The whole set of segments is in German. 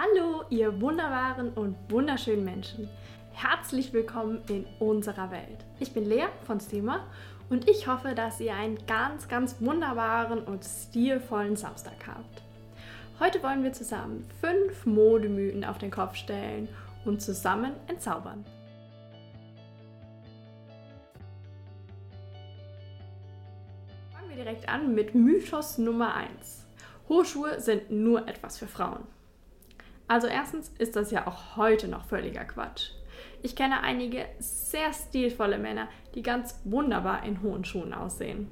Hallo, ihr wunderbaren und wunderschönen Menschen. Herzlich willkommen in unserer Welt. Ich bin Lea von Steamer und ich hoffe, dass ihr einen ganz, ganz wunderbaren und stilvollen Samstag habt. Heute wollen wir zusammen fünf Modemythen auf den Kopf stellen und zusammen entzaubern. Fangen wir direkt an mit Mythos Nummer 1. Hohe Schuhe sind nur etwas für Frauen. Also erstens ist das ja auch heute noch völliger Quatsch. Ich kenne einige sehr stilvolle Männer, die ganz wunderbar in hohen Schuhen aussehen.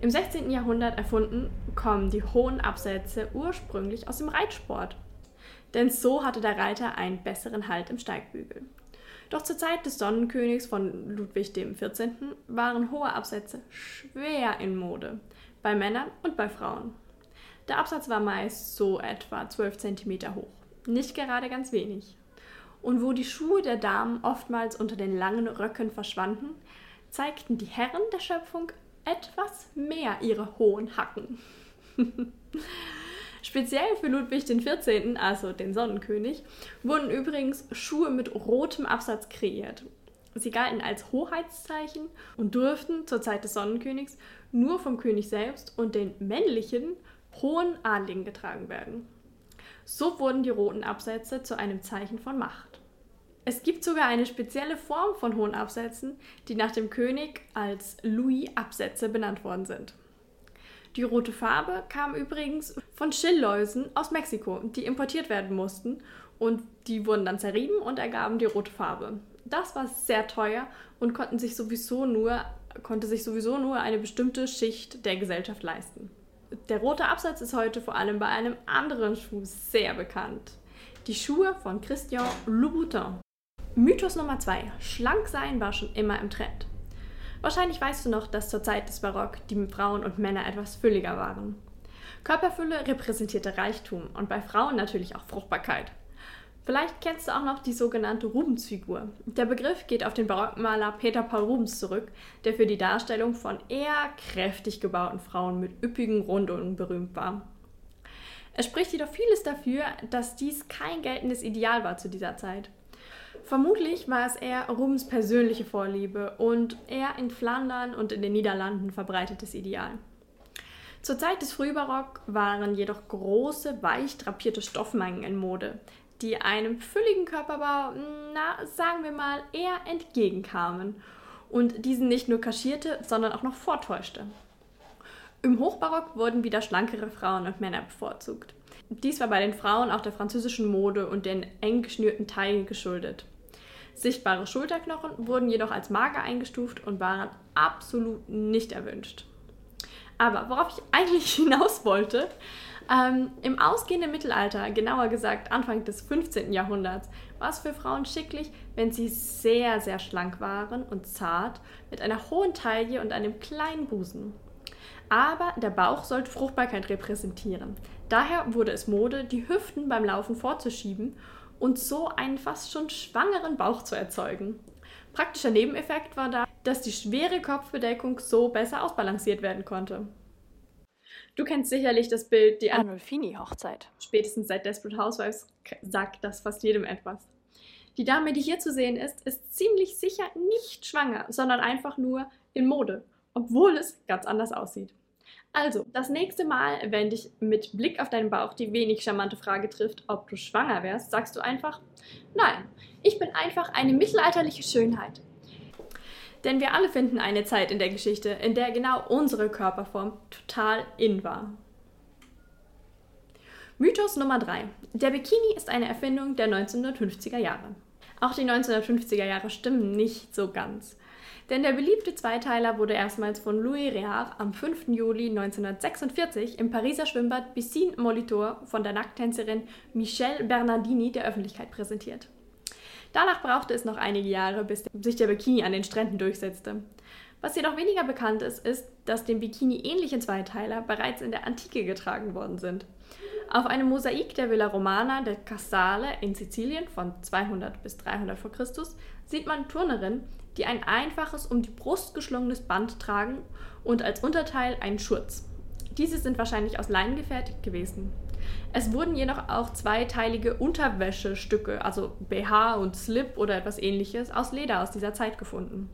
Im 16. Jahrhundert erfunden, kommen die hohen Absätze ursprünglich aus dem Reitsport. Denn so hatte der Reiter einen besseren Halt im Steigbügel. Doch zur Zeit des Sonnenkönigs von Ludwig XIV. waren hohe Absätze schwer in Mode, bei Männern und bei Frauen. Der Absatz war meist so etwa 12 cm hoch, nicht gerade ganz wenig. Und wo die Schuhe der Damen oftmals unter den langen Röcken verschwanden, zeigten die Herren der Schöpfung etwas mehr ihre hohen Hacken. Speziell für Ludwig XIV., also den Sonnenkönig, wurden übrigens Schuhe mit rotem Absatz kreiert. Sie galten als Hoheitszeichen und durften zur Zeit des Sonnenkönigs nur vom König selbst und den männlichen hohen Adligen getragen werden. So wurden die roten Absätze zu einem Zeichen von Macht. Es gibt sogar eine spezielle Form von hohen Absätzen, die nach dem König als Louis-Absätze benannt worden sind. Die rote Farbe kam übrigens von Schillläusen aus Mexiko, die importiert werden mussten und die wurden dann zerrieben und ergaben die rote Farbe. Das war sehr teuer und konnten sich sowieso nur, konnte sich sowieso nur eine bestimmte Schicht der Gesellschaft leisten. Der rote Absatz ist heute vor allem bei einem anderen Schuh sehr bekannt. Die Schuhe von Christian Louboutin. Mythos Nummer 2. Schlank sein war schon immer im Trend. Wahrscheinlich weißt du noch, dass zur Zeit des Barock die Frauen und Männer etwas fülliger waren. Körperfülle repräsentierte Reichtum und bei Frauen natürlich auch Fruchtbarkeit. Vielleicht kennst du auch noch die sogenannte Rubensfigur. Der Begriff geht auf den Barockmaler Peter Paul Rubens zurück, der für die Darstellung von eher kräftig gebauten Frauen mit üppigen Rundungen berühmt war. Es spricht jedoch vieles dafür, dass dies kein geltendes Ideal war zu dieser Zeit. Vermutlich war es eher Rubens persönliche Vorliebe und eher in Flandern und in den Niederlanden verbreitetes Ideal. Zur Zeit des Frühbarock waren jedoch große, weich drapierte Stoffmengen in Mode, die einem fülligen Körperbau, na, sagen wir mal, eher entgegenkamen und diesen nicht nur kaschierte, sondern auch noch vortäuschte. Im Hochbarock wurden wieder schlankere Frauen und Männer bevorzugt. Dies war bei den Frauen auch der französischen Mode und den eng geschnürten Teilen geschuldet. Sichtbare Schulterknochen wurden jedoch als mager eingestuft und waren absolut nicht erwünscht. Aber worauf ich eigentlich hinaus wollte, ähm, Im ausgehenden Mittelalter, genauer gesagt Anfang des 15. Jahrhunderts, war es für Frauen schicklich, wenn sie sehr, sehr schlank waren und zart, mit einer hohen Taille und einem kleinen Busen. Aber der Bauch sollte Fruchtbarkeit repräsentieren. Daher wurde es Mode, die Hüften beim Laufen vorzuschieben und so einen fast schon schwangeren Bauch zu erzeugen. Praktischer Nebeneffekt war da, dass die schwere Kopfbedeckung so besser ausbalanciert werden konnte. Du kennst sicherlich das Bild, die Arnolfini-Hochzeit. Spätestens seit Desperate Housewives sagt das fast jedem etwas. Die Dame, die hier zu sehen ist, ist ziemlich sicher nicht schwanger, sondern einfach nur in Mode, obwohl es ganz anders aussieht. Also, das nächste Mal, wenn dich mit Blick auf deinen Bauch die wenig charmante Frage trifft, ob du schwanger wärst, sagst du einfach, nein, ich bin einfach eine mittelalterliche Schönheit. Denn wir alle finden eine Zeit in der Geschichte, in der genau unsere Körperform total in war. Mythos Nummer 3. Der Bikini ist eine Erfindung der 1950er Jahre. Auch die 1950er Jahre stimmen nicht so ganz. Denn der beliebte Zweiteiler wurde erstmals von Louis Réard am 5. Juli 1946 im Pariser Schwimmbad Piscine Molitor von der Nackttänzerin Michelle Bernardini der Öffentlichkeit präsentiert. Danach brauchte es noch einige Jahre, bis sich der Bikini an den Stränden durchsetzte. Was jedoch weniger bekannt ist, ist, dass dem Bikini ähnliche Zweiteiler bereits in der Antike getragen worden sind. Auf einem Mosaik der Villa Romana del Casale in Sizilien von 200 bis 300 v. Chr. sieht man Turnerinnen, die ein einfaches um die Brust geschlungenes Band tragen und als Unterteil einen Schurz. Diese sind wahrscheinlich aus Leinen gefertigt gewesen. Es wurden jedoch auch zweiteilige Unterwäschestücke, also BH und Slip oder etwas ähnliches, aus Leder aus dieser Zeit gefunden.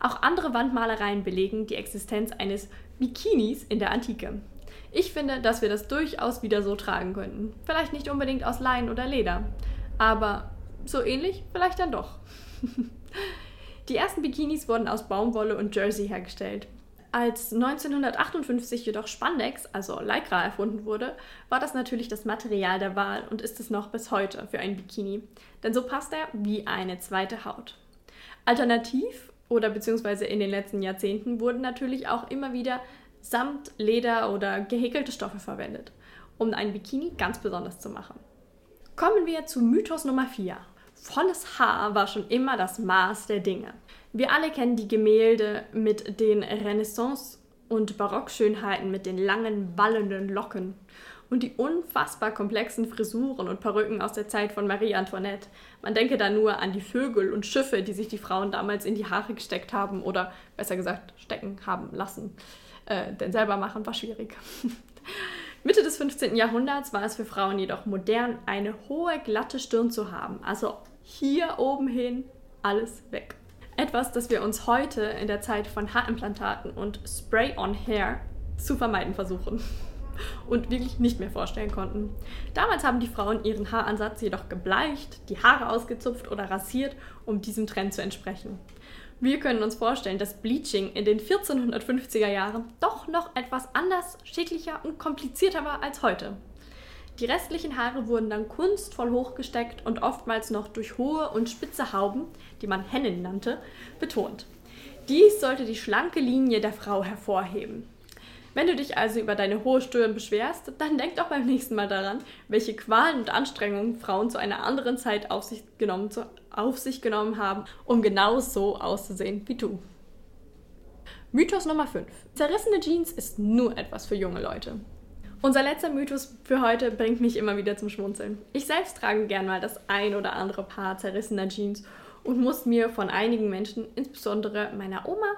Auch andere Wandmalereien belegen die Existenz eines Bikinis in der Antike. Ich finde, dass wir das durchaus wieder so tragen könnten. Vielleicht nicht unbedingt aus Leinen oder Leder, aber so ähnlich vielleicht dann doch. die ersten Bikinis wurden aus Baumwolle und Jersey hergestellt. Als 1958 jedoch Spandex, also Lycra, erfunden wurde, war das natürlich das Material der Wahl und ist es noch bis heute für ein Bikini. Denn so passt er wie eine zweite Haut. Alternativ oder beziehungsweise in den letzten Jahrzehnten wurden natürlich auch immer wieder Samt, Leder oder gehäkelte Stoffe verwendet, um einen Bikini ganz besonders zu machen. Kommen wir zu Mythos Nummer 4. Volles Haar war schon immer das Maß der Dinge. Wir alle kennen die Gemälde mit den Renaissance- und Barockschönheiten mit den langen, wallenden Locken und die unfassbar komplexen Frisuren und Perücken aus der Zeit von Marie Antoinette. Man denke da nur an die Vögel und Schiffe, die sich die Frauen damals in die Haare gesteckt haben oder besser gesagt stecken haben lassen. Äh, denn selber machen war schwierig. Mitte des 15. Jahrhunderts war es für Frauen jedoch modern, eine hohe, glatte Stirn zu haben. Also hier oben hin alles weg. Etwas, das wir uns heute in der Zeit von Haarimplantaten und Spray-on-Hair zu vermeiden versuchen und wirklich nicht mehr vorstellen konnten. Damals haben die Frauen ihren Haaransatz jedoch gebleicht, die Haare ausgezupft oder rasiert, um diesem Trend zu entsprechen. Wir können uns vorstellen, dass Bleaching in den 1450er Jahren doch noch etwas anders, schädlicher und komplizierter war als heute. Die restlichen Haare wurden dann kunstvoll hochgesteckt und oftmals noch durch hohe und spitze Hauben, die man Hennen nannte, betont. Dies sollte die schlanke Linie der Frau hervorheben. Wenn du dich also über deine hohe Stirn beschwerst, dann denk doch beim nächsten Mal daran, welche Qualen und Anstrengungen Frauen zu einer anderen Zeit auf sich genommen zu auf sich genommen haben, um genau so auszusehen wie du. Mythos Nummer 5. Zerrissene Jeans ist nur etwas für junge Leute. Unser letzter Mythos für heute bringt mich immer wieder zum Schmunzeln. Ich selbst trage gern mal das ein oder andere Paar zerrissener Jeans und muss mir von einigen Menschen, insbesondere meiner Oma,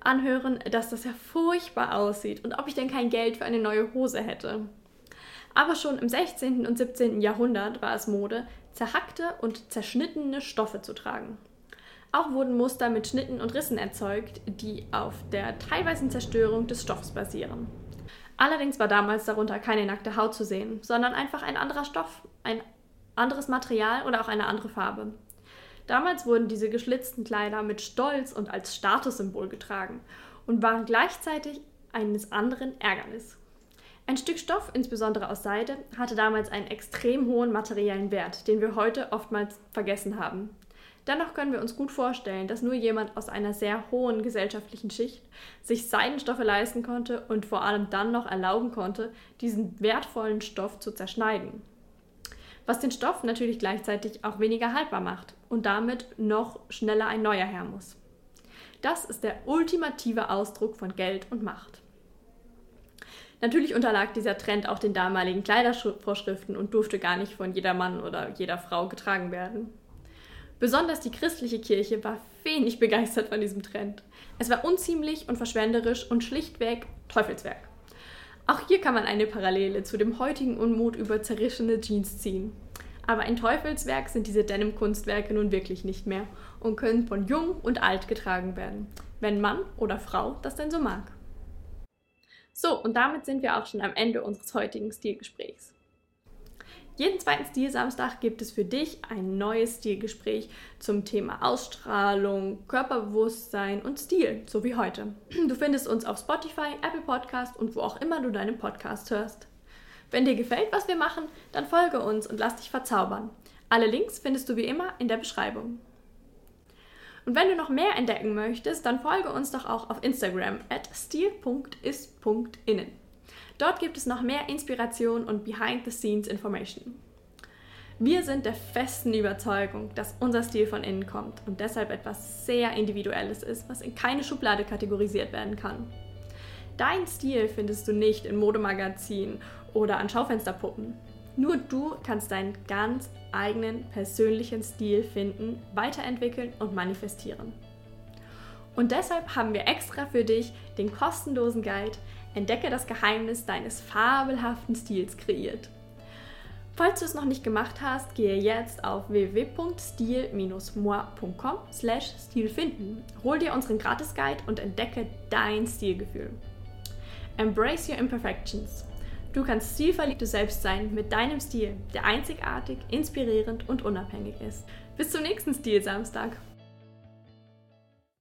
anhören, dass das ja furchtbar aussieht und ob ich denn kein Geld für eine neue Hose hätte. Aber schon im 16. und 17. Jahrhundert war es Mode, zerhackte und zerschnittene Stoffe zu tragen. Auch wurden Muster mit Schnitten und Rissen erzeugt, die auf der teilweisen Zerstörung des Stoffs basieren. Allerdings war damals darunter keine nackte Haut zu sehen, sondern einfach ein anderer Stoff, ein anderes Material oder auch eine andere Farbe. Damals wurden diese geschlitzten Kleider mit Stolz und als Statussymbol getragen und waren gleichzeitig eines anderen Ärgernis. Ein Stück Stoff, insbesondere aus Seide, hatte damals einen extrem hohen materiellen Wert, den wir heute oftmals vergessen haben. Dennoch können wir uns gut vorstellen, dass nur jemand aus einer sehr hohen gesellschaftlichen Schicht sich Seidenstoffe leisten konnte und vor allem dann noch erlauben konnte, diesen wertvollen Stoff zu zerschneiden. Was den Stoff natürlich gleichzeitig auch weniger haltbar macht und damit noch schneller ein neuer her muss. Das ist der ultimative Ausdruck von Geld und Macht. Natürlich unterlag dieser Trend auch den damaligen Kleidervorschriften und durfte gar nicht von jeder Mann oder jeder Frau getragen werden. Besonders die christliche Kirche war wenig begeistert von diesem Trend. Es war unziemlich und verschwenderisch und schlichtweg Teufelswerk. Auch hier kann man eine Parallele zu dem heutigen Unmut über zerrissene Jeans ziehen. Aber ein Teufelswerk sind diese Denim-Kunstwerke nun wirklich nicht mehr und können von jung und alt getragen werden, wenn Mann oder Frau das denn so mag. So, und damit sind wir auch schon am Ende unseres heutigen Stilgesprächs. Jeden zweiten Stilsamstag gibt es für dich ein neues Stilgespräch zum Thema Ausstrahlung, Körperbewusstsein und Stil, so wie heute. Du findest uns auf Spotify, Apple Podcast und wo auch immer du deinen Podcast hörst. Wenn dir gefällt, was wir machen, dann folge uns und lass dich verzaubern. Alle Links findest du wie immer in der Beschreibung. Und wenn du noch mehr entdecken möchtest, dann folge uns doch auch auf Instagram at stil.is.innen. Dort gibt es noch mehr Inspiration und Behind-the-Scenes-Information. Wir sind der festen Überzeugung, dass unser Stil von innen kommt und deshalb etwas sehr Individuelles ist, was in keine Schublade kategorisiert werden kann. Dein Stil findest du nicht in Modemagazinen oder an Schaufensterpuppen. Nur du kannst deinen ganz eigenen persönlichen Stil finden, weiterentwickeln und manifestieren. Und deshalb haben wir extra für dich den kostenlosen Guide Entdecke das Geheimnis deines fabelhaften Stils kreiert. Falls du es noch nicht gemacht hast, gehe jetzt auf www.stil-moi.com slash stilfinden. Hol dir unseren Gratis-Guide und entdecke dein Stilgefühl. Embrace your imperfections. Du kannst stilverliebt du selbst sein mit deinem Stil, der einzigartig, inspirierend und unabhängig ist. Bis zum nächsten Stil-Samstag.